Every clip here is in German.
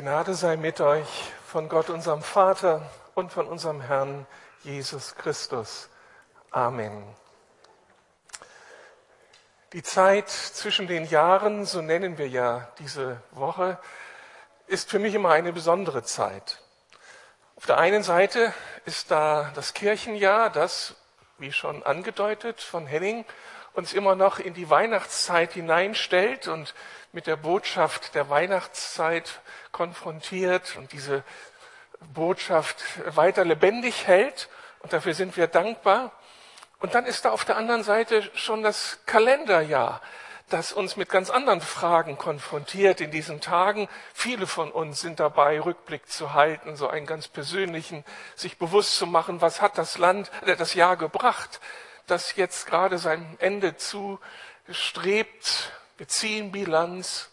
Gnade sei mit euch von Gott, unserem Vater und von unserem Herrn Jesus Christus. Amen. Die Zeit zwischen den Jahren, so nennen wir ja diese Woche, ist für mich immer eine besondere Zeit. Auf der einen Seite ist da das Kirchenjahr, das, wie schon angedeutet von Henning, uns immer noch in die Weihnachtszeit hineinstellt und mit der Botschaft der Weihnachtszeit konfrontiert und diese Botschaft weiter lebendig hält. Und dafür sind wir dankbar. Und dann ist da auf der anderen Seite schon das Kalenderjahr, das uns mit ganz anderen Fragen konfrontiert in diesen Tagen. Viele von uns sind dabei, Rückblick zu halten, so einen ganz persönlichen, sich bewusst zu machen, was hat das Land, äh, das Jahr gebracht, das jetzt gerade seinem Ende zustrebt. Wir ziehen Bilanz.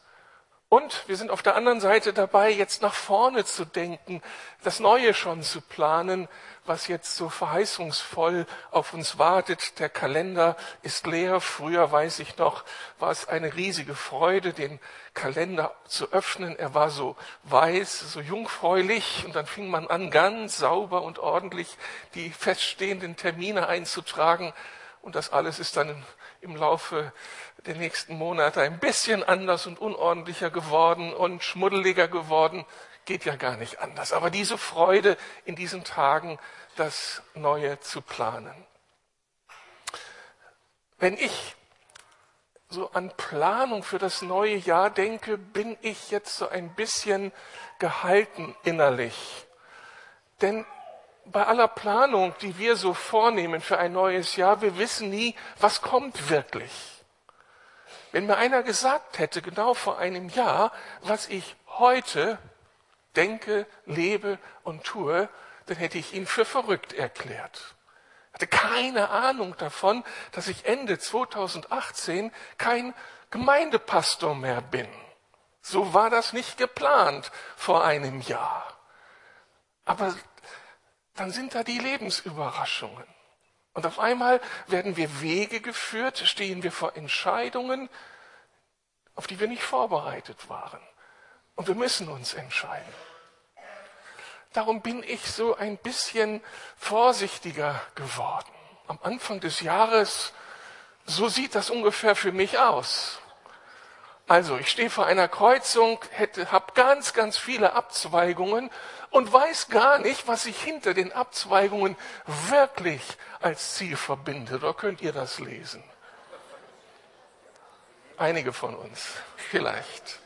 Und wir sind auf der anderen Seite dabei, jetzt nach vorne zu denken, das Neue schon zu planen, was jetzt so verheißungsvoll auf uns wartet. Der Kalender ist leer. Früher weiß ich noch, war es eine riesige Freude, den Kalender zu öffnen. Er war so weiß, so jungfräulich und dann fing man an, ganz sauber und ordentlich die feststehenden Termine einzutragen. Und das alles ist dann im Laufe der nächsten Monate ein bisschen anders und unordentlicher geworden und schmuddeliger geworden. Geht ja gar nicht anders. Aber diese Freude in diesen Tagen, das Neue zu planen. Wenn ich so an Planung für das neue Jahr denke, bin ich jetzt so ein bisschen gehalten innerlich. Denn bei aller Planung, die wir so vornehmen für ein neues Jahr, wir wissen nie, was kommt wirklich. Wenn mir einer gesagt hätte, genau vor einem Jahr, was ich heute denke, lebe und tue, dann hätte ich ihn für verrückt erklärt. Hatte keine Ahnung davon, dass ich Ende 2018 kein Gemeindepastor mehr bin. So war das nicht geplant vor einem Jahr. Aber dann sind da die Lebensüberraschungen. Und auf einmal werden wir Wege geführt, stehen wir vor Entscheidungen, auf die wir nicht vorbereitet waren. Und wir müssen uns entscheiden. Darum bin ich so ein bisschen vorsichtiger geworden. Am Anfang des Jahres, so sieht das ungefähr für mich aus. Also, ich stehe vor einer Kreuzung, hätte, habe ganz, ganz viele Abzweigungen und weiß gar nicht, was sich hinter den Abzweigungen wirklich als Ziel verbindet. Oder könnt ihr das lesen? Einige von uns, vielleicht.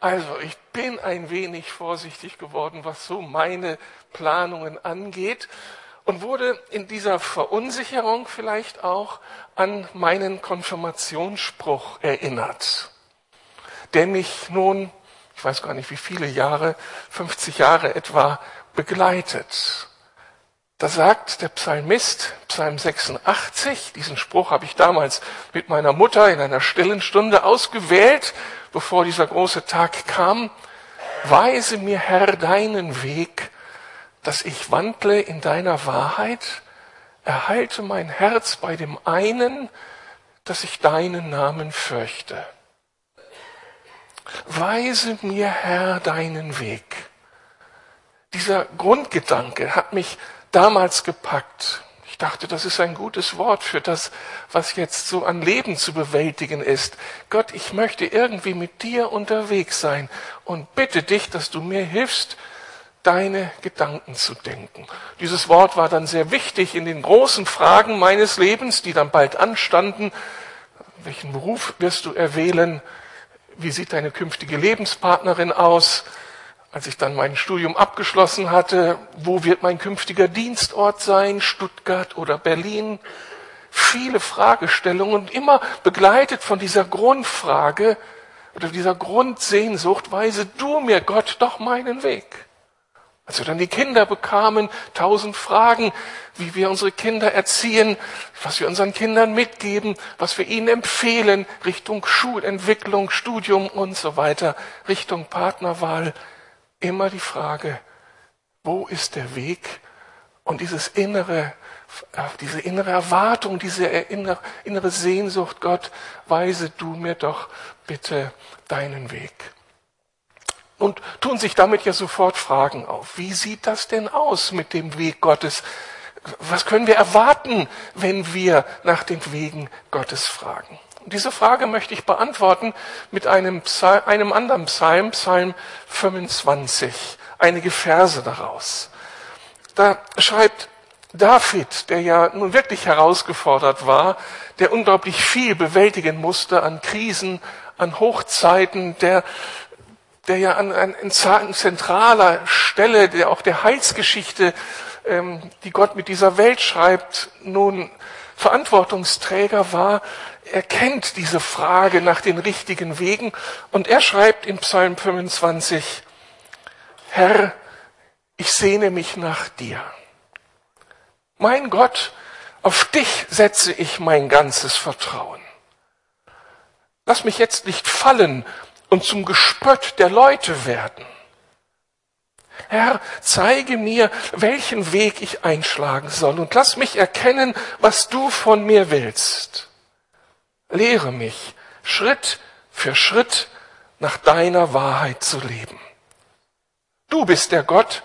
Also, ich bin ein wenig vorsichtig geworden, was so meine Planungen angeht und wurde in dieser Verunsicherung vielleicht auch an meinen Konfirmationsspruch erinnert, der mich nun ich weiß gar nicht wie viele Jahre, 50 Jahre etwa begleitet. Da sagt der Psalmist, Psalm 86, diesen Spruch habe ich damals mit meiner Mutter in einer stillen Stunde ausgewählt, bevor dieser große Tag kam, Weise mir, Herr, deinen Weg, dass ich wandle in deiner Wahrheit, erhalte mein Herz bei dem einen, dass ich deinen Namen fürchte. Weise mir, Herr, deinen Weg. Dieser Grundgedanke hat mich damals gepackt. Ich dachte, das ist ein gutes Wort für das, was jetzt so an Leben zu bewältigen ist. Gott, ich möchte irgendwie mit dir unterwegs sein und bitte dich, dass du mir hilfst, deine Gedanken zu denken. Dieses Wort war dann sehr wichtig in den großen Fragen meines Lebens, die dann bald anstanden. Welchen Beruf wirst du erwählen? Wie sieht deine künftige Lebenspartnerin aus? Als ich dann mein Studium abgeschlossen hatte, wo wird mein künftiger Dienstort sein? Stuttgart oder Berlin? Viele Fragestellungen und immer begleitet von dieser Grundfrage oder dieser Grundsehnsucht, weise du mir Gott doch meinen Weg. Als wir dann die Kinder bekamen, tausend Fragen, wie wir unsere Kinder erziehen, was wir unseren Kindern mitgeben, was wir ihnen empfehlen, Richtung Schulentwicklung, Studium und so weiter, Richtung Partnerwahl. Immer die Frage, wo ist der Weg? Und dieses innere, äh, diese innere Erwartung, diese innere Sehnsucht, Gott, weise du mir doch bitte deinen Weg. Und tun sich damit ja sofort Fragen auf. Wie sieht das denn aus mit dem Weg Gottes? Was können wir erwarten, wenn wir nach den Wegen Gottes fragen? Und diese Frage möchte ich beantworten mit einem, Psalm, einem anderen Psalm, Psalm 25, einige Verse daraus. Da schreibt David, der ja nun wirklich herausgefordert war, der unglaublich viel bewältigen musste an Krisen, an Hochzeiten, der, der ja an, an, an zentraler Stelle, der auch der Heilsgeschichte, ähm, die Gott mit dieser Welt schreibt, nun Verantwortungsträger war, er kennt diese Frage nach den richtigen Wegen und er schreibt in Psalm 25, Herr, ich sehne mich nach dir. Mein Gott, auf dich setze ich mein ganzes Vertrauen. Lass mich jetzt nicht fallen und zum Gespött der Leute werden. Herr, zeige mir, welchen Weg ich einschlagen soll und lass mich erkennen, was du von mir willst. Lehre mich, Schritt für Schritt nach deiner Wahrheit zu leben. Du bist der Gott,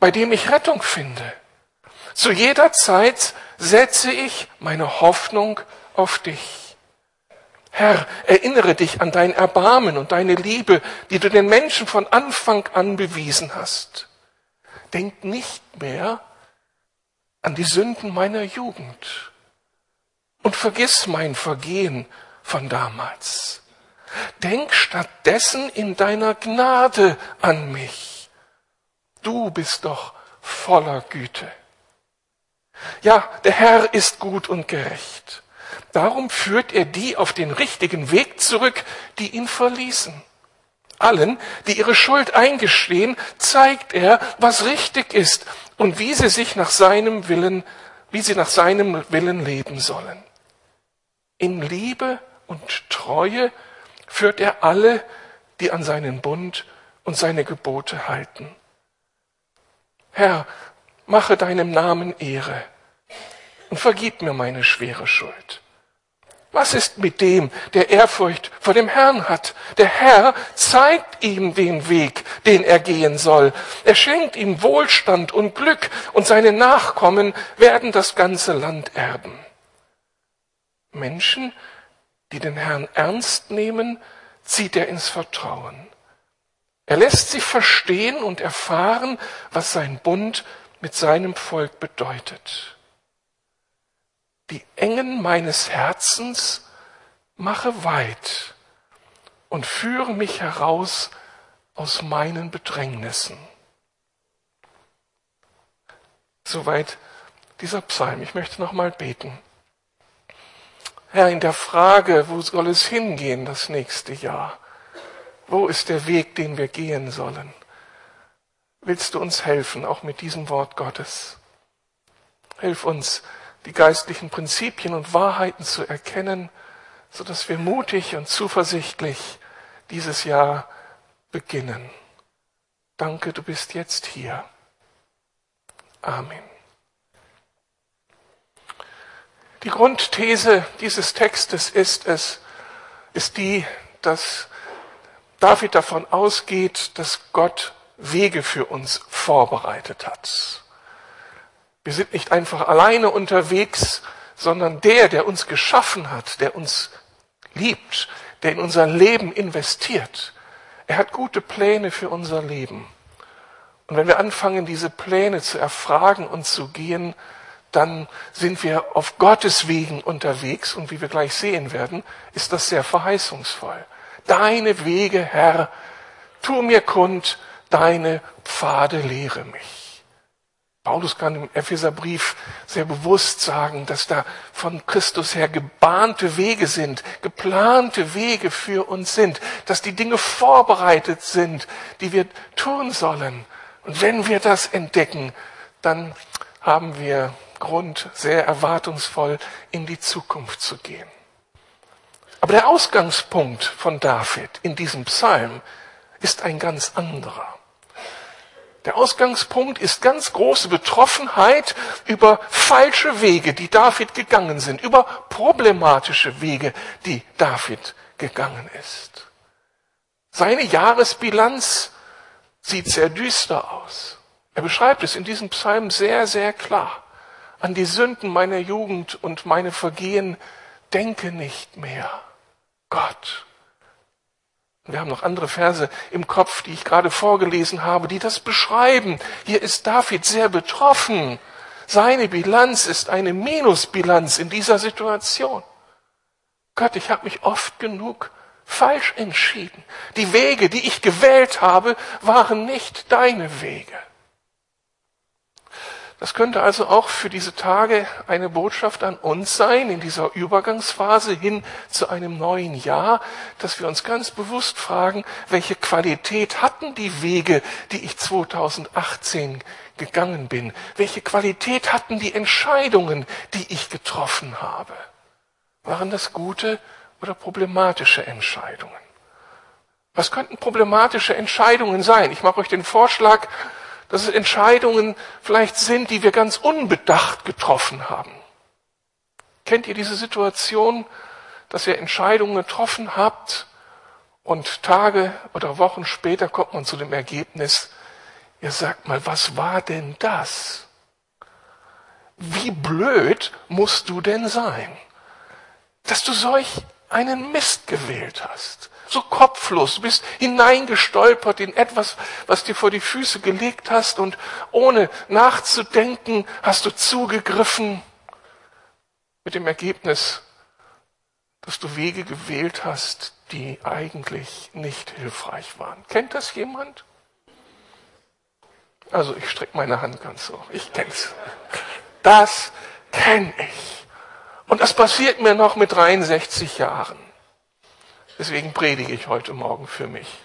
bei dem ich Rettung finde. Zu jeder Zeit setze ich meine Hoffnung auf dich. Herr, erinnere dich an dein Erbarmen und deine Liebe, die du den Menschen von Anfang an bewiesen hast. Denk nicht mehr an die Sünden meiner Jugend und vergiss mein Vergehen von damals. Denk stattdessen in deiner Gnade an mich. Du bist doch voller Güte. Ja, der Herr ist gut und gerecht. Darum führt er die auf den richtigen Weg zurück, die ihn verließen. Allen, die ihre Schuld eingestehen, zeigt er, was richtig ist und wie sie sich nach seinem Willen, wie sie nach seinem Willen leben sollen. In Liebe und Treue führt er alle, die an seinen Bund und seine Gebote halten. Herr, mache deinem Namen Ehre und vergib mir meine schwere Schuld. Was ist mit dem, der Ehrfurcht vor dem Herrn hat? Der Herr zeigt ihm den Weg, den er gehen soll. Er schenkt ihm Wohlstand und Glück und seine Nachkommen werden das ganze Land erben. Menschen, die den Herrn ernst nehmen, zieht er ins Vertrauen. Er lässt sie verstehen und erfahren, was sein Bund mit seinem Volk bedeutet. Die Engen meines Herzens mache weit und führe mich heraus aus meinen Bedrängnissen. Soweit dieser Psalm. Ich möchte noch mal beten. Herr, in der Frage, wo soll es hingehen das nächste Jahr? Wo ist der Weg, den wir gehen sollen? Willst du uns helfen, auch mit diesem Wort Gottes? Hilf uns, die geistlichen Prinzipien und Wahrheiten zu erkennen, so dass wir mutig und zuversichtlich dieses Jahr beginnen. Danke, du bist jetzt hier. Amen. Die Grundthese dieses Textes ist es, ist die, dass David davon ausgeht, dass Gott Wege für uns vorbereitet hat. Wir sind nicht einfach alleine unterwegs, sondern der, der uns geschaffen hat, der uns liebt, der in unser Leben investiert, er hat gute Pläne für unser Leben. Und wenn wir anfangen, diese Pläne zu erfragen und zu gehen, dann sind wir auf Gottes Wegen unterwegs und wie wir gleich sehen werden, ist das sehr verheißungsvoll. Deine Wege, Herr, tu mir kund, deine Pfade lehre mich. Paulus kann im Epheserbrief sehr bewusst sagen, dass da von Christus her gebahnte Wege sind, geplante Wege für uns sind, dass die Dinge vorbereitet sind, die wir tun sollen. Und wenn wir das entdecken, dann haben wir Grund, sehr erwartungsvoll in die Zukunft zu gehen. Aber der Ausgangspunkt von David in diesem Psalm ist ein ganz anderer. Der Ausgangspunkt ist ganz große Betroffenheit über falsche Wege, die David gegangen sind, über problematische Wege, die David gegangen ist. Seine Jahresbilanz sieht sehr düster aus. Er beschreibt es in diesem Psalm sehr, sehr klar. An die Sünden meiner Jugend und meine Vergehen denke nicht mehr. Gott. Wir haben noch andere Verse im Kopf, die ich gerade vorgelesen habe, die das beschreiben. Hier ist David sehr betroffen. Seine Bilanz ist eine Minusbilanz in dieser Situation. Gott, ich habe mich oft genug falsch entschieden. Die Wege, die ich gewählt habe, waren nicht deine Wege. Das könnte also auch für diese Tage eine Botschaft an uns sein, in dieser Übergangsphase hin zu einem neuen Jahr, dass wir uns ganz bewusst fragen, welche Qualität hatten die Wege, die ich 2018 gegangen bin? Welche Qualität hatten die Entscheidungen, die ich getroffen habe? Waren das gute oder problematische Entscheidungen? Was könnten problematische Entscheidungen sein? Ich mache euch den Vorschlag, dass es Entscheidungen vielleicht sind, die wir ganz unbedacht getroffen haben. Kennt ihr diese Situation, dass ihr Entscheidungen getroffen habt und Tage oder Wochen später kommt man zu dem Ergebnis, ihr sagt mal, was war denn das? Wie blöd musst du denn sein, dass du solch einen Mist gewählt hast? So kopflos, du bist hineingestolpert in etwas, was dir vor die Füße gelegt hast und ohne nachzudenken hast du zugegriffen mit dem Ergebnis, dass du Wege gewählt hast, die eigentlich nicht hilfreich waren. Kennt das jemand? Also ich strecke meine Hand ganz hoch. Ich kenn's. Das kenne ich. Und das passiert mir noch mit 63 Jahren. Deswegen predige ich heute Morgen für mich.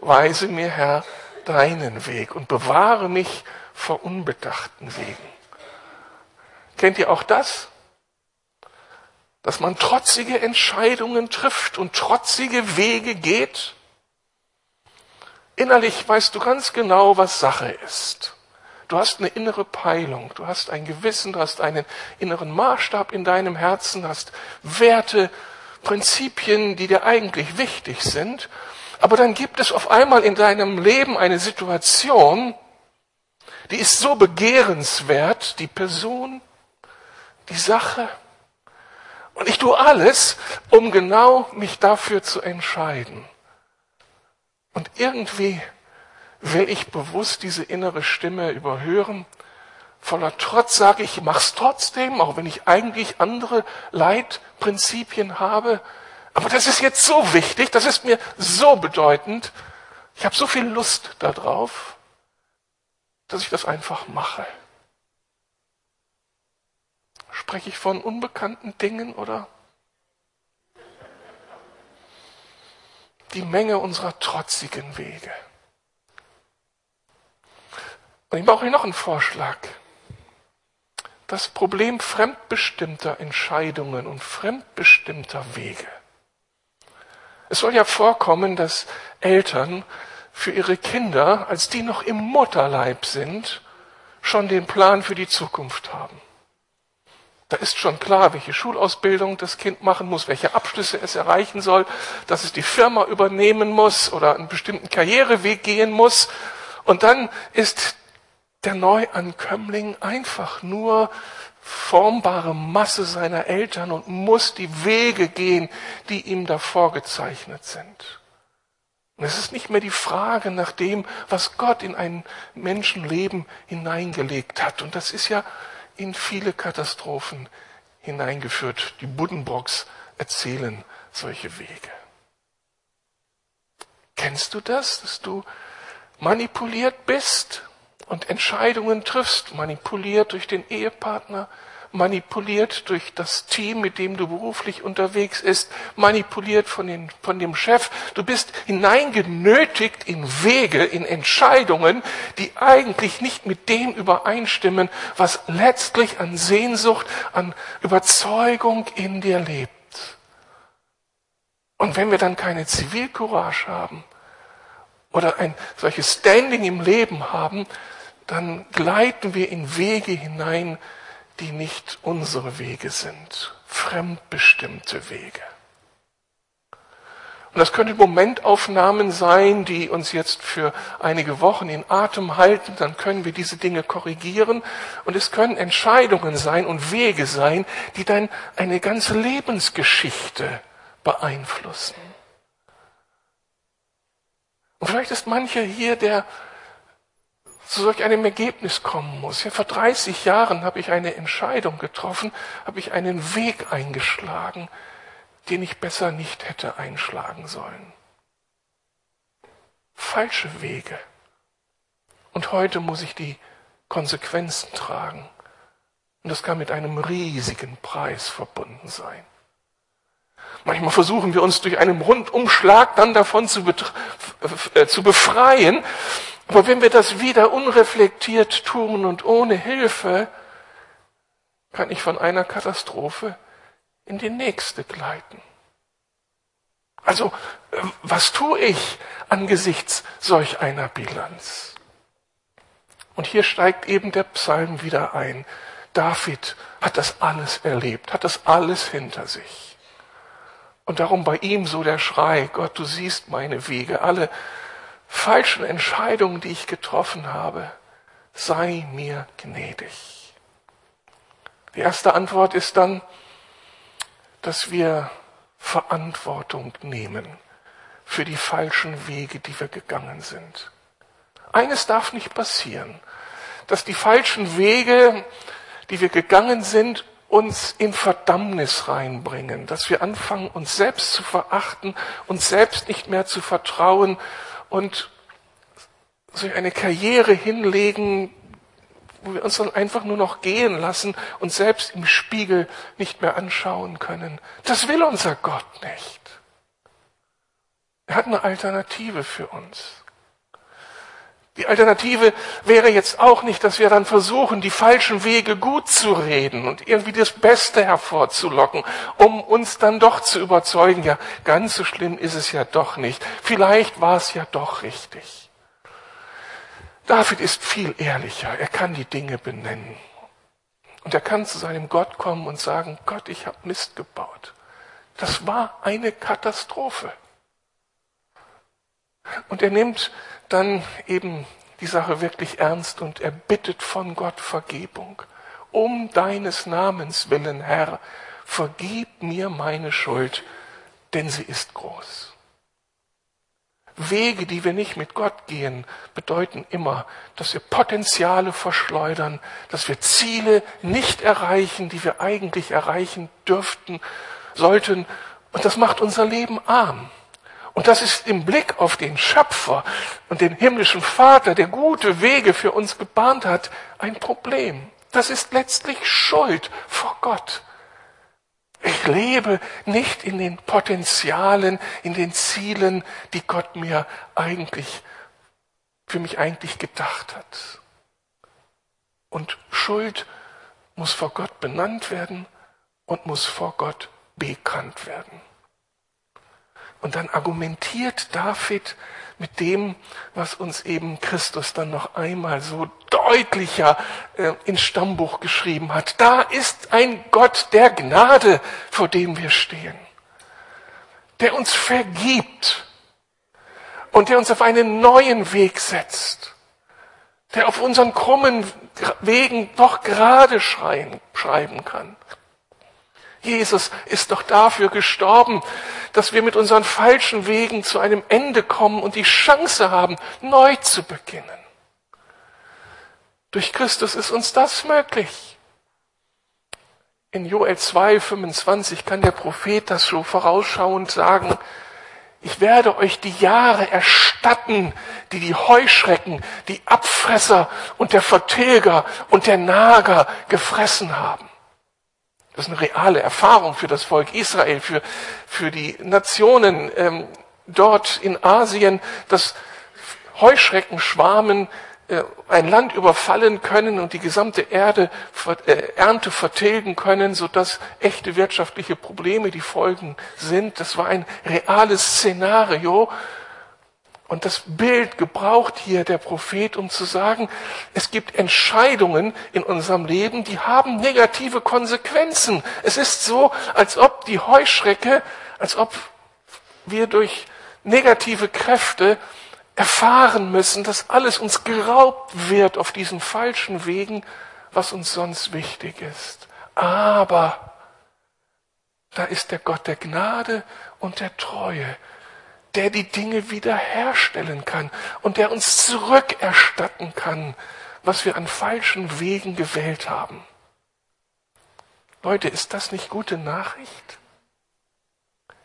Weise mir, Herr, deinen Weg und bewahre mich vor unbedachten Wegen. Kennt ihr auch das? Dass man trotzige Entscheidungen trifft und trotzige Wege geht? Innerlich weißt du ganz genau, was Sache ist. Du hast eine innere Peilung, du hast ein Gewissen, du hast einen inneren Maßstab in deinem Herzen, hast Werte, Prinzipien, die dir eigentlich wichtig sind, aber dann gibt es auf einmal in deinem Leben eine Situation, die ist so begehrenswert, die Person, die Sache. Und ich tue alles, um genau mich dafür zu entscheiden. Und irgendwie will ich bewusst diese innere Stimme überhören voller Trotz sage ich, mach's trotzdem, auch wenn ich eigentlich andere Leitprinzipien habe. Aber das ist jetzt so wichtig, das ist mir so bedeutend. Ich habe so viel Lust darauf, dass ich das einfach mache. Spreche ich von unbekannten Dingen oder die Menge unserer trotzigen Wege? Und ich mache euch noch einen Vorschlag das Problem fremdbestimmter Entscheidungen und fremdbestimmter Wege. Es soll ja vorkommen, dass Eltern für ihre Kinder, als die noch im Mutterleib sind, schon den Plan für die Zukunft haben. Da ist schon klar, welche Schulausbildung das Kind machen muss, welche Abschlüsse es erreichen soll, dass es die Firma übernehmen muss oder einen bestimmten Karriereweg gehen muss. Und dann ist der Neuankömmling einfach nur formbare Masse seiner Eltern und muss die Wege gehen, die ihm da vorgezeichnet sind. Und es ist nicht mehr die Frage nach dem, was Gott in ein Menschenleben hineingelegt hat. Und das ist ja in viele Katastrophen hineingeführt. Die Buddenbrocks erzählen solche Wege. Kennst du das, dass du manipuliert bist und Entscheidungen triffst, manipuliert durch den Ehepartner, manipuliert durch das Team, mit dem du beruflich unterwegs bist, manipuliert von, den, von dem Chef. Du bist hineingenötigt in Wege, in Entscheidungen, die eigentlich nicht mit dem übereinstimmen, was letztlich an Sehnsucht, an Überzeugung in dir lebt. Und wenn wir dann keine Zivilcourage haben oder ein solches Standing im Leben haben, dann gleiten wir in Wege hinein, die nicht unsere Wege sind, fremdbestimmte Wege. Und das können Momentaufnahmen sein, die uns jetzt für einige Wochen in Atem halten. Dann können wir diese Dinge korrigieren. Und es können Entscheidungen sein und Wege sein, die dann eine ganze Lebensgeschichte beeinflussen. Und vielleicht ist mancher hier, der zu solch einem Ergebnis kommen muss. Ja, vor 30 Jahren habe ich eine Entscheidung getroffen, habe ich einen Weg eingeschlagen, den ich besser nicht hätte einschlagen sollen. Falsche Wege. Und heute muss ich die Konsequenzen tragen. Und das kann mit einem riesigen Preis verbunden sein. Manchmal versuchen wir uns durch einen Rundumschlag dann davon zu, äh, zu befreien. Aber wenn wir das wieder unreflektiert tun und ohne Hilfe, kann ich von einer Katastrophe in die nächste gleiten. Also, äh, was tue ich angesichts solch einer Bilanz? Und hier steigt eben der Psalm wieder ein. David hat das alles erlebt, hat das alles hinter sich. Und darum bei ihm so der Schrei, Gott, du siehst meine Wege, alle falschen Entscheidungen, die ich getroffen habe, sei mir gnädig. Die erste Antwort ist dann, dass wir Verantwortung nehmen für die falschen Wege, die wir gegangen sind. Eines darf nicht passieren, dass die falschen Wege, die wir gegangen sind, uns in Verdammnis reinbringen, dass wir anfangen, uns selbst zu verachten, uns selbst nicht mehr zu vertrauen und so eine Karriere hinlegen, wo wir uns dann einfach nur noch gehen lassen und selbst im Spiegel nicht mehr anschauen können. Das will unser Gott nicht. Er hat eine Alternative für uns. Die Alternative wäre jetzt auch nicht, dass wir dann versuchen, die falschen Wege gut zu reden und irgendwie das Beste hervorzulocken, um uns dann doch zu überzeugen, ja, ganz so schlimm ist es ja doch nicht. Vielleicht war es ja doch richtig. David ist viel ehrlicher. Er kann die Dinge benennen. Und er kann zu seinem Gott kommen und sagen, Gott, ich habe Mist gebaut. Das war eine Katastrophe. Und er nimmt dann eben die Sache wirklich ernst und er bittet von Gott Vergebung. Um deines Namens willen, Herr, vergib mir meine Schuld, denn sie ist groß. Wege, die wir nicht mit Gott gehen, bedeuten immer, dass wir Potenziale verschleudern, dass wir Ziele nicht erreichen, die wir eigentlich erreichen dürften, sollten. Und das macht unser Leben arm. Und das ist im Blick auf den Schöpfer und den himmlischen Vater, der gute Wege für uns gebahnt hat, ein Problem. Das ist letztlich Schuld vor Gott. Ich lebe nicht in den Potenzialen, in den Zielen, die Gott mir eigentlich, für mich eigentlich gedacht hat. Und Schuld muss vor Gott benannt werden und muss vor Gott bekannt werden. Und dann argumentiert David mit dem, was uns eben Christus dann noch einmal so deutlicher äh, ins Stammbuch geschrieben hat. Da ist ein Gott der Gnade, vor dem wir stehen, der uns vergibt und der uns auf einen neuen Weg setzt, der auf unseren krummen Wegen doch gerade schreiben kann. Jesus ist doch dafür gestorben, dass wir mit unseren falschen Wegen zu einem Ende kommen und die Chance haben, neu zu beginnen. Durch Christus ist uns das möglich. In Joel 2, 25 kann der Prophet das so vorausschauend sagen, ich werde euch die Jahre erstatten, die die Heuschrecken, die Abfresser und der Vertilger und der Nager gefressen haben. Das ist eine reale Erfahrung für das Volk Israel, für, für die Nationen ähm, dort in Asien, dass Heuschreckenschwarmen äh, ein Land überfallen können und die gesamte Erde, äh, Ernte vertilgen können, sodass echte wirtschaftliche Probleme die Folgen sind. Das war ein reales Szenario, und das Bild gebraucht hier der Prophet, um zu sagen, es gibt Entscheidungen in unserem Leben, die haben negative Konsequenzen. Es ist so, als ob die Heuschrecke, als ob wir durch negative Kräfte erfahren müssen, dass alles uns geraubt wird auf diesen falschen Wegen, was uns sonst wichtig ist. Aber da ist der Gott der Gnade und der Treue, der die Dinge wiederherstellen kann und der uns zurückerstatten kann, was wir an falschen Wegen gewählt haben. Leute, ist das nicht gute Nachricht?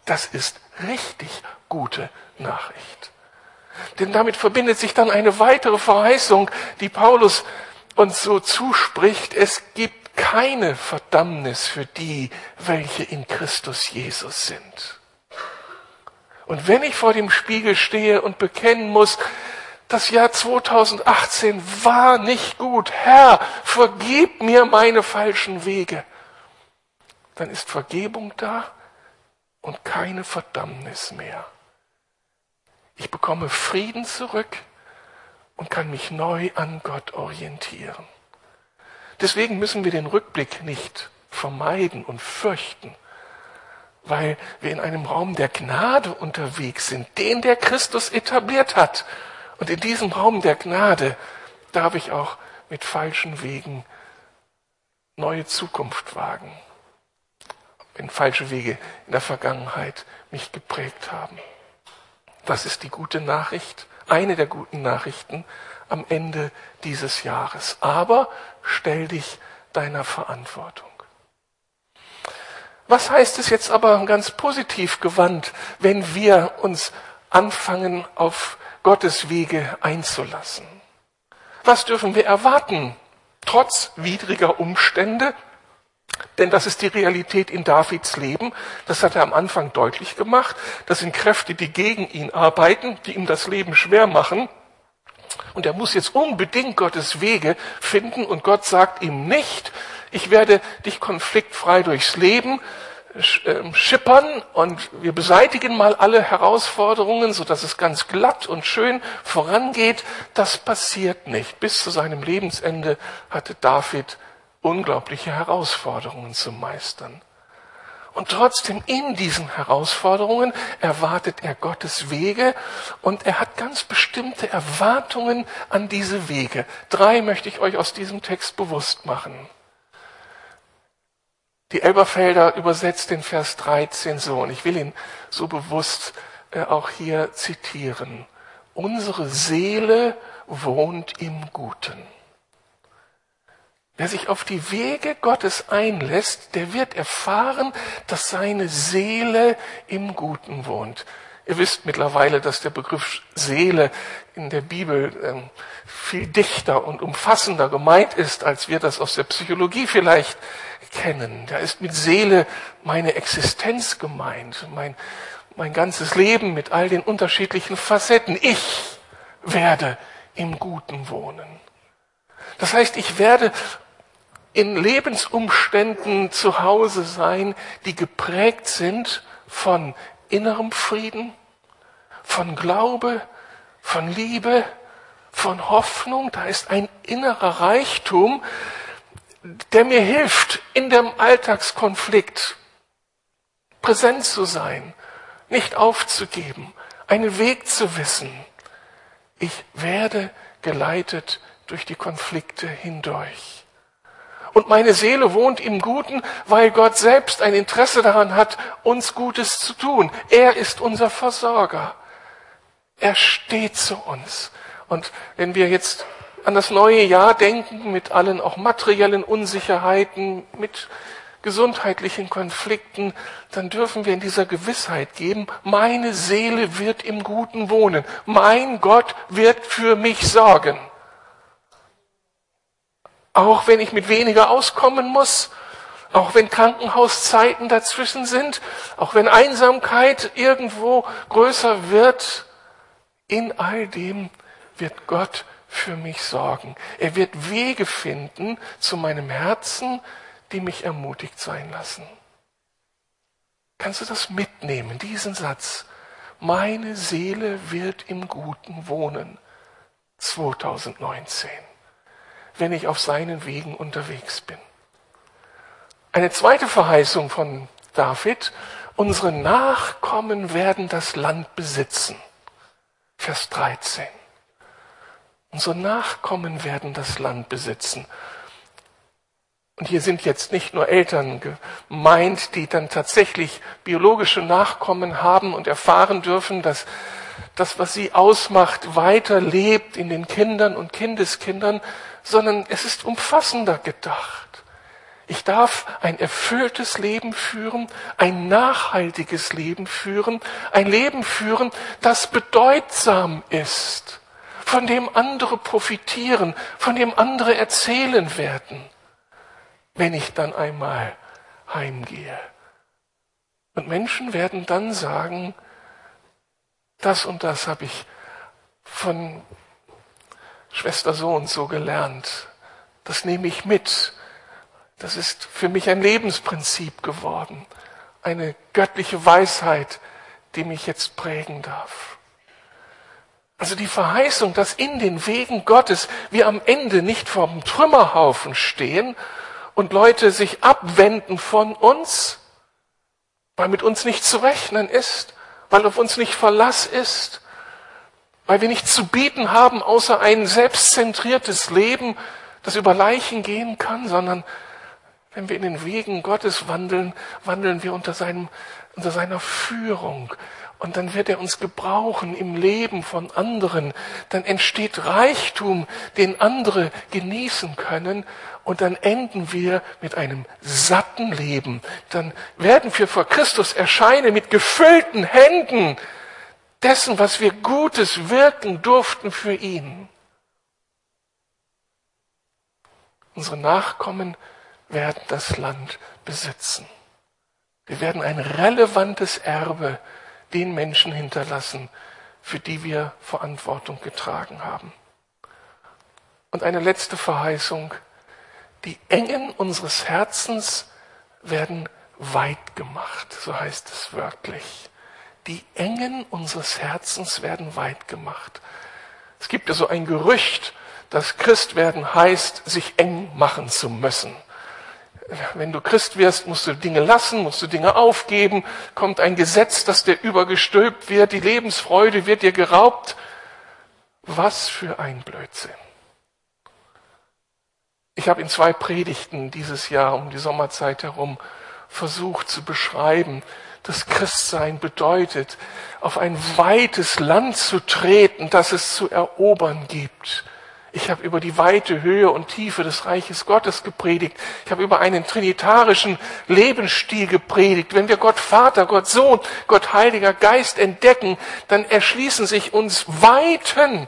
Das ist richtig gute Nachricht. Denn damit verbindet sich dann eine weitere Verheißung, die Paulus uns so zuspricht. Es gibt keine Verdammnis für die, welche in Christus Jesus sind. Und wenn ich vor dem Spiegel stehe und bekennen muss, das Jahr 2018 war nicht gut, Herr, vergib mir meine falschen Wege, dann ist Vergebung da und keine Verdammnis mehr. Ich bekomme Frieden zurück und kann mich neu an Gott orientieren. Deswegen müssen wir den Rückblick nicht vermeiden und fürchten, weil wir in einem Raum der Gnade unterwegs sind, den der Christus etabliert hat. Und in diesem Raum der Gnade darf ich auch mit falschen Wegen neue Zukunft wagen, wenn falsche Wege in der Vergangenheit mich geprägt haben. Das ist die gute Nachricht, eine der guten Nachrichten am Ende dieses Jahres. Aber stell dich deiner Verantwortung. Was heißt es jetzt aber ganz positiv gewandt, wenn wir uns anfangen, auf Gottes Wege einzulassen? Was dürfen wir erwarten, trotz widriger Umstände? Denn das ist die Realität in Davids Leben. Das hat er am Anfang deutlich gemacht. Das sind Kräfte, die gegen ihn arbeiten, die ihm das Leben schwer machen. Und er muss jetzt unbedingt Gottes Wege finden und Gott sagt ihm nicht, ich werde dich konfliktfrei durchs Leben ähm, schippern und wir beseitigen mal alle Herausforderungen, so dass es ganz glatt und schön vorangeht. Das passiert nicht. Bis zu seinem Lebensende hatte David unglaubliche Herausforderungen zu meistern. Und trotzdem in diesen Herausforderungen erwartet er Gottes Wege und er hat ganz bestimmte Erwartungen an diese Wege. Drei möchte ich euch aus diesem Text bewusst machen. Die Elberfelder übersetzt den Vers 13 so, und ich will ihn so bewusst äh, auch hier zitieren. Unsere Seele wohnt im Guten. Wer sich auf die Wege Gottes einlässt, der wird erfahren, dass seine Seele im Guten wohnt. Ihr wisst mittlerweile, dass der Begriff Seele in der Bibel ähm, viel dichter und umfassender gemeint ist, als wir das aus der Psychologie vielleicht kennen. Da ist mit Seele meine Existenz gemeint, mein, mein ganzes Leben mit all den unterschiedlichen Facetten. Ich werde im Guten wohnen. Das heißt, ich werde in Lebensumständen zu Hause sein, die geprägt sind von innerem Frieden, von Glaube, von Liebe, von Hoffnung. Da ist ein innerer Reichtum, der mir hilft, in dem Alltagskonflikt präsent zu sein, nicht aufzugeben, einen Weg zu wissen. Ich werde geleitet durch die Konflikte hindurch. Und meine Seele wohnt im Guten, weil Gott selbst ein Interesse daran hat, uns Gutes zu tun. Er ist unser Versorger. Er steht zu uns. Und wenn wir jetzt an das neue Jahr denken, mit allen auch materiellen Unsicherheiten, mit gesundheitlichen Konflikten, dann dürfen wir in dieser Gewissheit geben, meine Seele wird im Guten wohnen. Mein Gott wird für mich sorgen. Auch wenn ich mit weniger auskommen muss, auch wenn Krankenhauszeiten dazwischen sind, auch wenn Einsamkeit irgendwo größer wird, in all dem wird Gott für mich sorgen. Er wird Wege finden zu meinem Herzen, die mich ermutigt sein lassen. Kannst du das mitnehmen, diesen Satz? Meine Seele wird im Guten wohnen. 2019 wenn ich auf seinen Wegen unterwegs bin. Eine zweite Verheißung von David, unsere Nachkommen werden das Land besitzen. Vers 13. Unsere Nachkommen werden das Land besitzen. Und hier sind jetzt nicht nur Eltern gemeint, die dann tatsächlich biologische Nachkommen haben und erfahren dürfen, dass das, was sie ausmacht, weiterlebt in den Kindern und Kindeskindern, sondern es ist umfassender gedacht. Ich darf ein erfülltes Leben führen, ein nachhaltiges Leben führen, ein Leben führen, das bedeutsam ist, von dem andere profitieren, von dem andere erzählen werden wenn ich dann einmal heimgehe. Und Menschen werden dann sagen, das und das habe ich von Schwester so und so gelernt. Das nehme ich mit. Das ist für mich ein Lebensprinzip geworden. Eine göttliche Weisheit, die mich jetzt prägen darf. Also die Verheißung, dass in den Wegen Gottes wir am Ende nicht vom Trümmerhaufen stehen und Leute sich abwenden von uns, weil mit uns nicht zu rechnen ist, weil auf uns nicht Verlass ist, weil wir nichts zu bieten haben, außer ein selbstzentriertes Leben, das über Leichen gehen kann, sondern wenn wir in den Wegen Gottes wandeln, wandeln wir unter, seinem, unter seiner Führung. Und dann wird er uns gebrauchen im Leben von anderen. Dann entsteht Reichtum, den andere genießen können. Und dann enden wir mit einem satten Leben. Dann werden wir vor Christus erscheinen mit gefüllten Händen dessen, was wir Gutes wirken durften für ihn. Unsere Nachkommen werden das Land besitzen. Wir werden ein relevantes Erbe den Menschen hinterlassen, für die wir Verantwortung getragen haben. Und eine letzte Verheißung. Die Engen unseres Herzens werden weit gemacht, so heißt es wörtlich. Die Engen unseres Herzens werden weit gemacht. Es gibt ja so ein Gerücht, dass Christwerden heißt, sich eng machen zu müssen wenn du Christ wirst, musst du Dinge lassen, musst du Dinge aufgeben, kommt ein Gesetz, das dir übergestülpt wird, die Lebensfreude wird dir geraubt. Was für ein Blödsinn. Ich habe in zwei Predigten dieses Jahr um die Sommerzeit herum versucht zu beschreiben, dass Christsein bedeutet, auf ein weites Land zu treten, das es zu erobern gibt ich habe über die weite Höhe und Tiefe des Reiches Gottes gepredigt. Ich habe über einen trinitarischen Lebensstil gepredigt. Wenn wir Gott Vater, Gott Sohn, Gott Heiliger Geist entdecken, dann erschließen sich uns Weiten,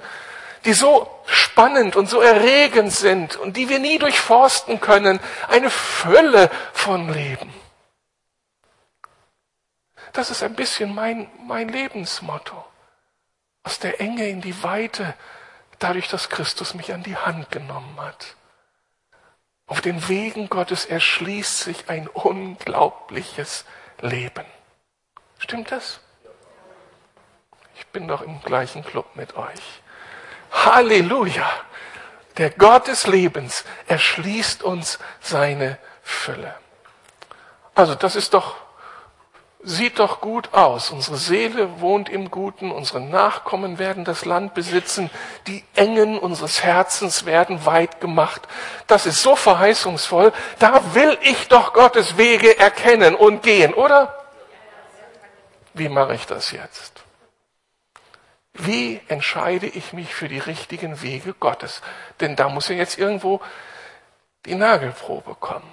die so spannend und so erregend sind und die wir nie durchforsten können. Eine Fülle von Leben. Das ist ein bisschen mein, mein Lebensmotto. Aus der Enge in die Weite dadurch, dass Christus mich an die Hand genommen hat. Auf den Wegen Gottes erschließt sich ein unglaubliches Leben. Stimmt das? Ich bin doch im gleichen Club mit euch. Halleluja! Der Gott des Lebens erschließt uns seine Fülle. Also das ist doch sieht doch gut aus. Unsere Seele wohnt im Guten, unsere Nachkommen werden das Land besitzen, die Engen unseres Herzens werden weit gemacht. Das ist so verheißungsvoll, da will ich doch Gottes Wege erkennen und gehen, oder? Wie mache ich das jetzt? Wie entscheide ich mich für die richtigen Wege Gottes? Denn da muss ja jetzt irgendwo die Nagelprobe kommen.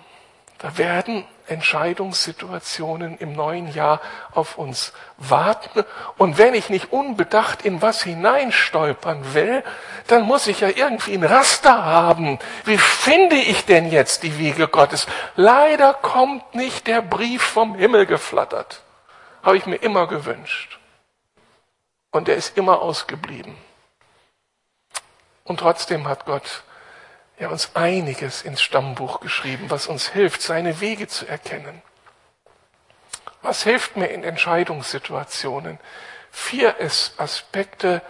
Da werden Entscheidungssituationen im neuen Jahr auf uns warten. Und wenn ich nicht unbedacht in was hineinstolpern will, dann muss ich ja irgendwie ein Raster haben. Wie finde ich denn jetzt die Wege Gottes? Leider kommt nicht der Brief vom Himmel geflattert. Habe ich mir immer gewünscht. Und er ist immer ausgeblieben. Und trotzdem hat Gott ja uns einiges ins Stammbuch geschrieben, was uns hilft, seine Wege zu erkennen. Was hilft mir in Entscheidungssituationen? Vier Aspekte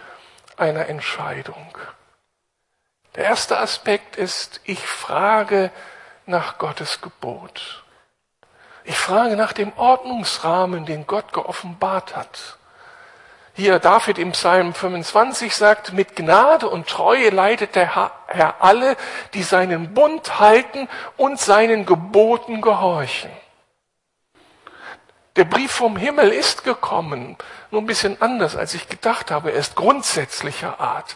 einer Entscheidung. Der erste Aspekt ist, ich frage nach Gottes Gebot. Ich frage nach dem Ordnungsrahmen, den Gott geoffenbart hat. Hier David im Psalm 25 sagt, mit Gnade und Treue leitet der Herr alle, die seinen Bund halten und seinen Geboten gehorchen. Der Brief vom Himmel ist gekommen, nur ein bisschen anders, als ich gedacht habe. Er ist grundsätzlicher Art.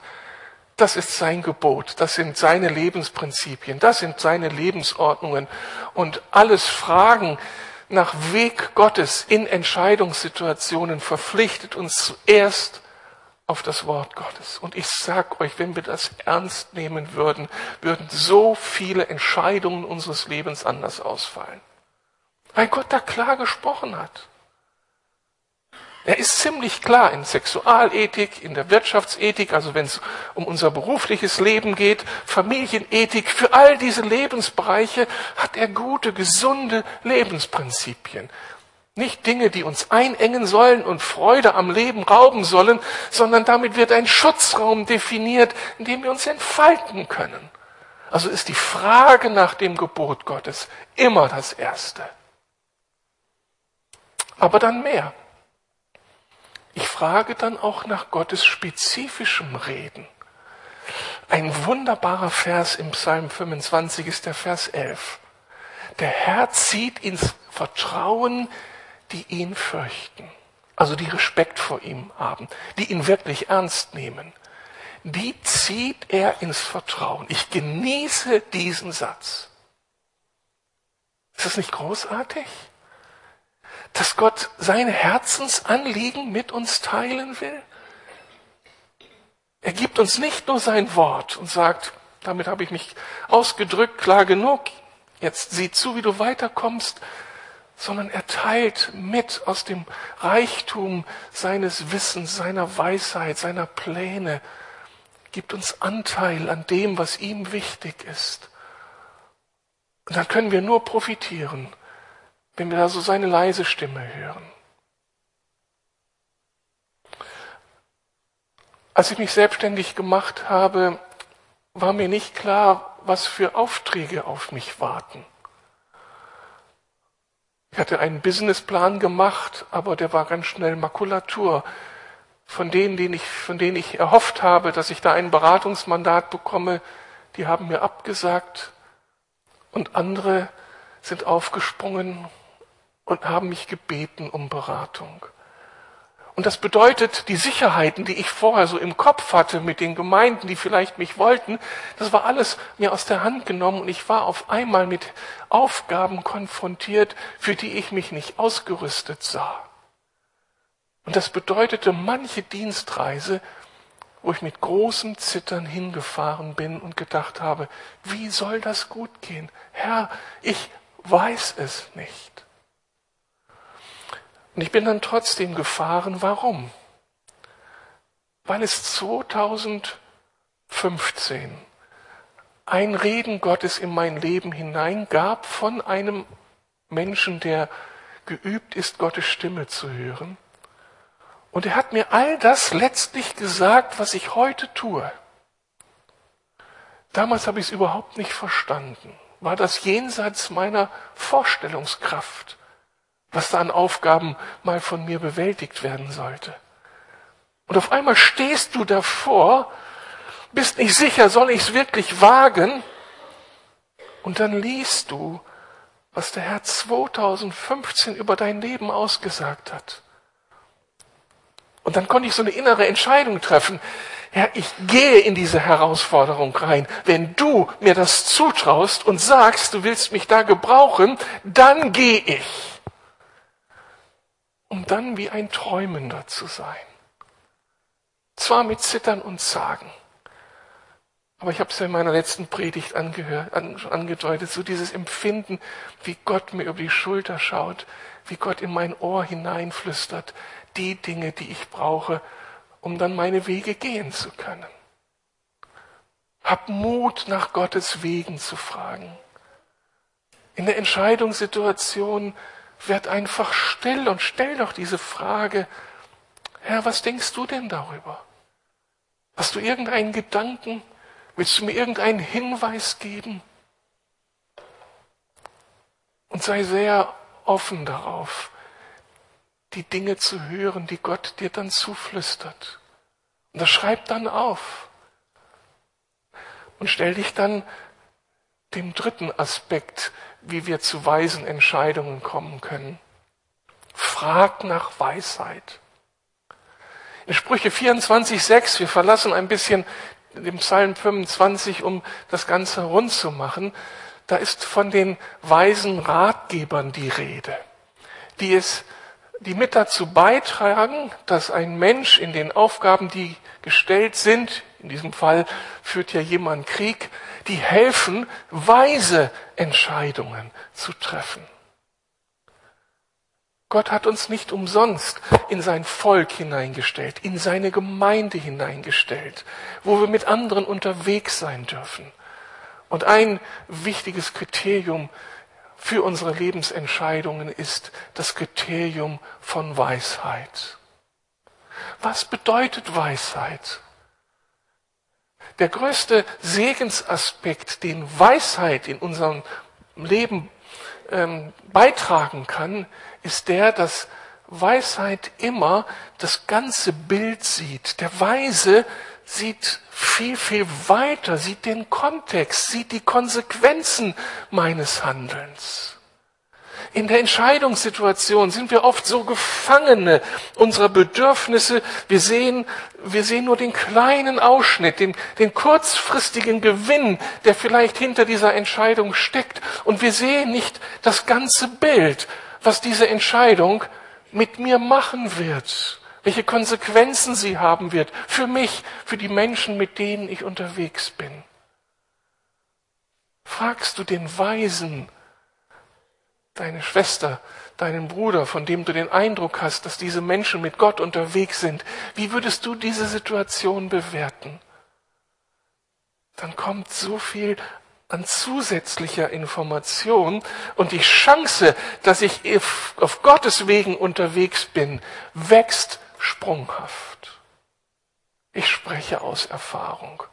Das ist sein Gebot, das sind seine Lebensprinzipien, das sind seine Lebensordnungen. Und alles Fragen nach Weg Gottes in Entscheidungssituationen verpflichtet uns zuerst auf das Wort Gottes. Und ich sag euch, wenn wir das ernst nehmen würden, würden so viele Entscheidungen unseres Lebens anders ausfallen. Weil Gott da klar gesprochen hat. Er ist ziemlich klar in Sexualethik, in der Wirtschaftsethik, also wenn es um unser berufliches Leben geht, Familienethik, für all diese Lebensbereiche hat er gute, gesunde Lebensprinzipien. Nicht Dinge, die uns einengen sollen und Freude am Leben rauben sollen, sondern damit wird ein Schutzraum definiert, in dem wir uns entfalten können. Also ist die Frage nach dem Gebot Gottes immer das Erste. Aber dann mehr. Ich frage dann auch nach Gottes spezifischem Reden. Ein wunderbarer Vers im Psalm 25 ist der Vers 11. Der Herr zieht ins Vertrauen, die ihn fürchten, also die Respekt vor ihm haben, die ihn wirklich ernst nehmen. Die zieht er ins Vertrauen. Ich genieße diesen Satz. Ist das nicht großartig? Dass Gott sein Herzensanliegen mit uns teilen will? Er gibt uns nicht nur sein Wort und sagt, damit habe ich mich ausgedrückt, klar genug, jetzt sieh zu, wie du weiterkommst, sondern er teilt mit aus dem Reichtum seines Wissens, seiner Weisheit, seiner Pläne, gibt uns Anteil an dem, was ihm wichtig ist. Und dann können wir nur profitieren wenn wir da so seine leise Stimme hören. Als ich mich selbstständig gemacht habe, war mir nicht klar, was für Aufträge auf mich warten. Ich hatte einen Businessplan gemacht, aber der war ganz schnell Makulatur. Von denen, denen ich, von denen ich erhofft habe, dass ich da ein Beratungsmandat bekomme, die haben mir abgesagt und andere sind aufgesprungen und haben mich gebeten um Beratung. Und das bedeutet, die Sicherheiten, die ich vorher so im Kopf hatte mit den Gemeinden, die vielleicht mich wollten, das war alles mir aus der Hand genommen und ich war auf einmal mit Aufgaben konfrontiert, für die ich mich nicht ausgerüstet sah. Und das bedeutete manche Dienstreise, wo ich mit großem Zittern hingefahren bin und gedacht habe, wie soll das gut gehen? Herr, ich weiß es nicht. Und ich bin dann trotzdem gefahren. Warum? Weil es 2015 ein Reden Gottes in mein Leben hineingab von einem Menschen, der geübt ist, Gottes Stimme zu hören. Und er hat mir all das letztlich gesagt, was ich heute tue. Damals habe ich es überhaupt nicht verstanden. War das jenseits meiner Vorstellungskraft? Was da an Aufgaben mal von mir bewältigt werden sollte. Und auf einmal stehst du davor, bist nicht sicher, soll ich es wirklich wagen? Und dann liest du, was der Herr 2015 über dein Leben ausgesagt hat. Und dann konnte ich so eine innere Entscheidung treffen. Herr, ich gehe in diese Herausforderung rein. Wenn du mir das zutraust und sagst, du willst mich da gebrauchen, dann gehe ich um dann wie ein Träumender zu sein. Zwar mit Zittern und Zagen, aber ich habe es ja in meiner letzten Predigt angehört, an, angedeutet, so dieses Empfinden, wie Gott mir über die Schulter schaut, wie Gott in mein Ohr hineinflüstert, die Dinge, die ich brauche, um dann meine Wege gehen zu können. Hab Mut, nach Gottes Wegen zu fragen. In der Entscheidungssituation werd einfach still und stell doch diese Frage, Herr, was denkst du denn darüber? Hast du irgendeinen Gedanken? Willst du mir irgendeinen Hinweis geben? Und sei sehr offen darauf, die Dinge zu hören, die Gott dir dann zuflüstert. Und das schreib dann auf. Und stell dich dann dem dritten Aspekt, wie wir zu weisen Entscheidungen kommen können. Frag nach Weisheit. In Sprüche 24,6, wir verlassen ein bisschen den Psalm 25, um das Ganze rund zu machen, da ist von den weisen Ratgebern die Rede, die es, die mit dazu beitragen, dass ein Mensch in den Aufgaben, die gestellt sind, in diesem Fall führt ja jemand Krieg, die helfen, weise Entscheidungen zu treffen. Gott hat uns nicht umsonst in sein Volk hineingestellt, in seine Gemeinde hineingestellt, wo wir mit anderen unterwegs sein dürfen. Und ein wichtiges Kriterium für unsere Lebensentscheidungen ist das Kriterium von Weisheit. Was bedeutet Weisheit? Der größte Segensaspekt, den Weisheit in unserem Leben ähm, beitragen kann, ist der, dass Weisheit immer das ganze Bild sieht. Der Weise sieht viel, viel weiter, sieht den Kontext, sieht die Konsequenzen meines Handelns. In der Entscheidungssituation sind wir oft so Gefangene unserer Bedürfnisse. Wir sehen, wir sehen nur den kleinen Ausschnitt, den, den kurzfristigen Gewinn, der vielleicht hinter dieser Entscheidung steckt. Und wir sehen nicht das ganze Bild, was diese Entscheidung mit mir machen wird, welche Konsequenzen sie haben wird für mich, für die Menschen, mit denen ich unterwegs bin. Fragst du den Weisen, deine Schwester, deinen Bruder, von dem du den Eindruck hast, dass diese Menschen mit Gott unterwegs sind, wie würdest du diese Situation bewerten? Dann kommt so viel an zusätzlicher Information und die Chance, dass ich auf Gottes Wegen unterwegs bin, wächst sprunghaft. Ich spreche aus Erfahrung.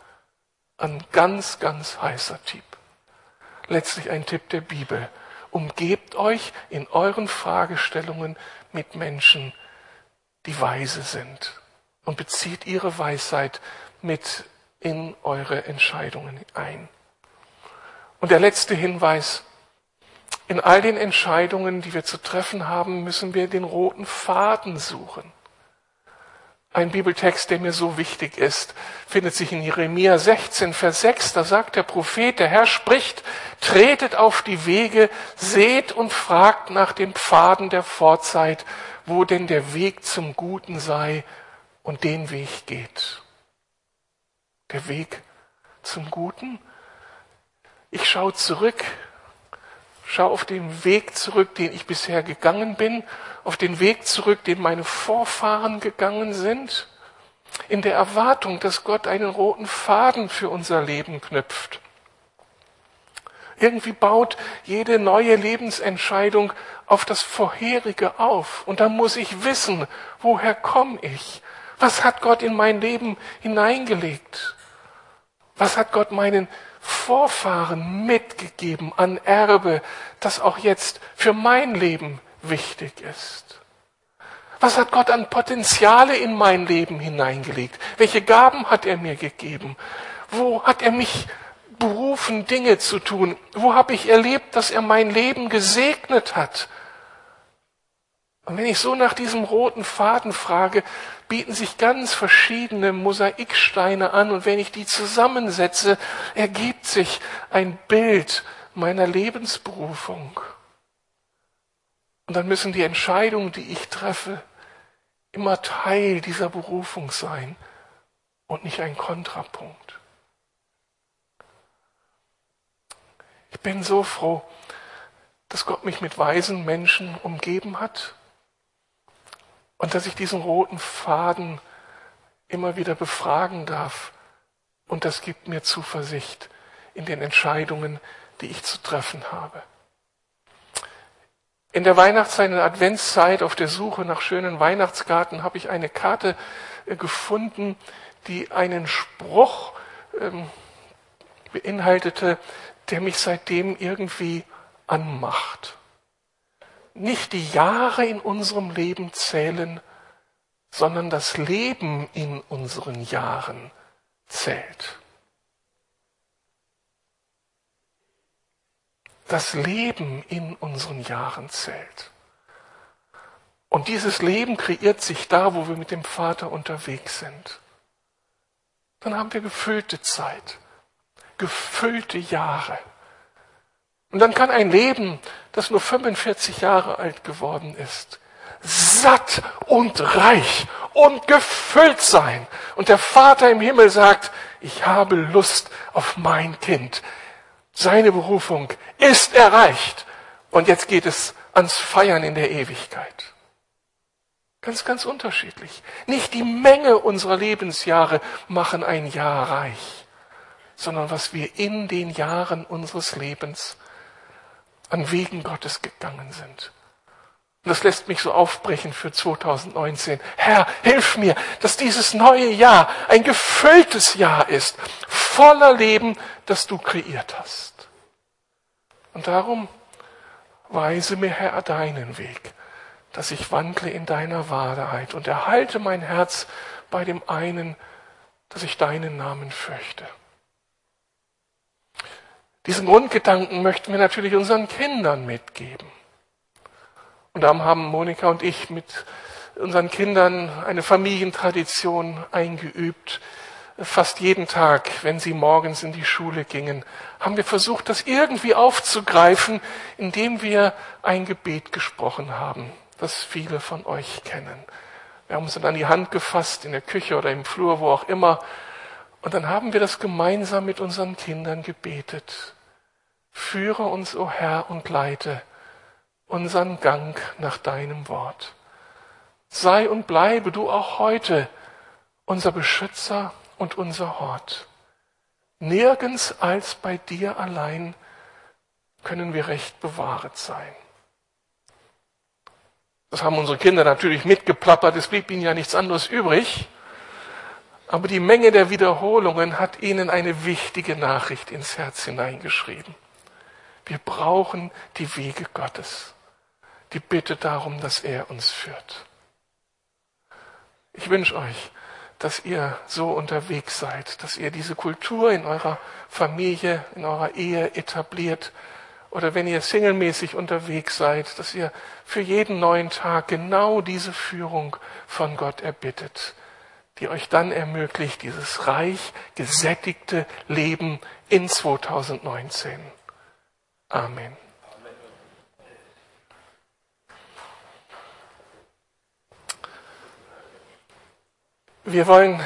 Ein ganz, ganz heißer Tipp. Letztlich ein Tipp der Bibel. Umgebt euch in euren Fragestellungen mit Menschen, die weise sind und bezieht ihre Weisheit mit in eure Entscheidungen ein. Und der letzte Hinweis. In all den Entscheidungen, die wir zu treffen haben, müssen wir den roten Faden suchen. Ein Bibeltext, der mir so wichtig ist, findet sich in Jeremia 16, Vers 6. Da sagt der Prophet, der Herr spricht, tretet auf die Wege, seht und fragt nach den Pfaden der Vorzeit, wo denn der Weg zum Guten sei und den Weg geht. Der Weg zum Guten? Ich schaue zurück, schaue auf den Weg zurück, den ich bisher gegangen bin, auf den Weg zurück, den meine Vorfahren gegangen sind, in der Erwartung, dass Gott einen roten Faden für unser Leben knüpft. Irgendwie baut jede neue Lebensentscheidung auf das vorherige auf. Und da muss ich wissen, woher komme ich? Was hat Gott in mein Leben hineingelegt? Was hat Gott meinen Vorfahren mitgegeben an Erbe, das auch jetzt für mein Leben wichtig ist? Was hat Gott an Potenziale in mein Leben hineingelegt? Welche Gaben hat er mir gegeben? Wo hat er mich berufen, Dinge zu tun? Wo habe ich erlebt, dass er mein Leben gesegnet hat? Und wenn ich so nach diesem roten Faden frage, bieten sich ganz verschiedene Mosaiksteine an und wenn ich die zusammensetze, ergibt sich ein Bild meiner Lebensberufung. Und dann müssen die Entscheidungen, die ich treffe, immer Teil dieser Berufung sein und nicht ein Kontrapunkt. Ich bin so froh, dass Gott mich mit weisen Menschen umgeben hat und dass ich diesen roten Faden immer wieder befragen darf. Und das gibt mir Zuversicht in den Entscheidungen, die ich zu treffen habe. In der Weihnachtszeit, in der Adventszeit, auf der Suche nach schönen Weihnachtskarten, habe ich eine Karte äh, gefunden, die einen Spruch ähm, beinhaltete, der mich seitdem irgendwie anmacht. Nicht die Jahre in unserem Leben zählen, sondern das Leben in unseren Jahren zählt. Das Leben in unseren Jahren zählt. Und dieses Leben kreiert sich da, wo wir mit dem Vater unterwegs sind. Dann haben wir gefüllte Zeit, gefüllte Jahre. Und dann kann ein Leben, das nur 45 Jahre alt geworden ist, satt und reich und gefüllt sein. Und der Vater im Himmel sagt, ich habe Lust auf mein Kind. Seine Berufung ist erreicht. Und jetzt geht es ans Feiern in der Ewigkeit. Ganz, ganz unterschiedlich. Nicht die Menge unserer Lebensjahre machen ein Jahr reich, sondern was wir in den Jahren unseres Lebens an Wegen Gottes gegangen sind. Und das lässt mich so aufbrechen für 2019. Herr, hilf mir, dass dieses neue Jahr ein gefülltes Jahr ist, voller Leben, das du kreiert hast. Und darum weise mir, Herr, deinen Weg dass ich wandle in deiner Wahrheit und erhalte mein Herz bei dem einen, dass ich deinen Namen fürchte. Diesen Grundgedanken möchten wir natürlich unseren Kindern mitgeben. Und darum haben Monika und ich mit unseren Kindern eine Familientradition eingeübt. Fast jeden Tag, wenn sie morgens in die Schule gingen, haben wir versucht, das irgendwie aufzugreifen, indem wir ein Gebet gesprochen haben das viele von euch kennen. Wir haben uns dann an die Hand gefasst, in der Küche oder im Flur, wo auch immer. Und dann haben wir das gemeinsam mit unseren Kindern gebetet. Führe uns, o oh Herr, und leite unseren Gang nach deinem Wort. Sei und bleibe du auch heute unser Beschützer und unser Hort. Nirgends als bei dir allein können wir recht bewahret sein. Das haben unsere Kinder natürlich mitgeplappert, es blieb ihnen ja nichts anderes übrig. Aber die Menge der Wiederholungen hat ihnen eine wichtige Nachricht ins Herz hineingeschrieben. Wir brauchen die Wege Gottes. Die Bitte darum, dass er uns führt. Ich wünsche euch, dass ihr so unterwegs seid, dass ihr diese Kultur in eurer Familie, in eurer Ehe etabliert, oder wenn ihr singlemäßig unterwegs seid, dass ihr für jeden neuen Tag genau diese Führung von Gott erbittet, die euch dann ermöglicht, dieses reich gesättigte Leben in 2019. Amen. Wir wollen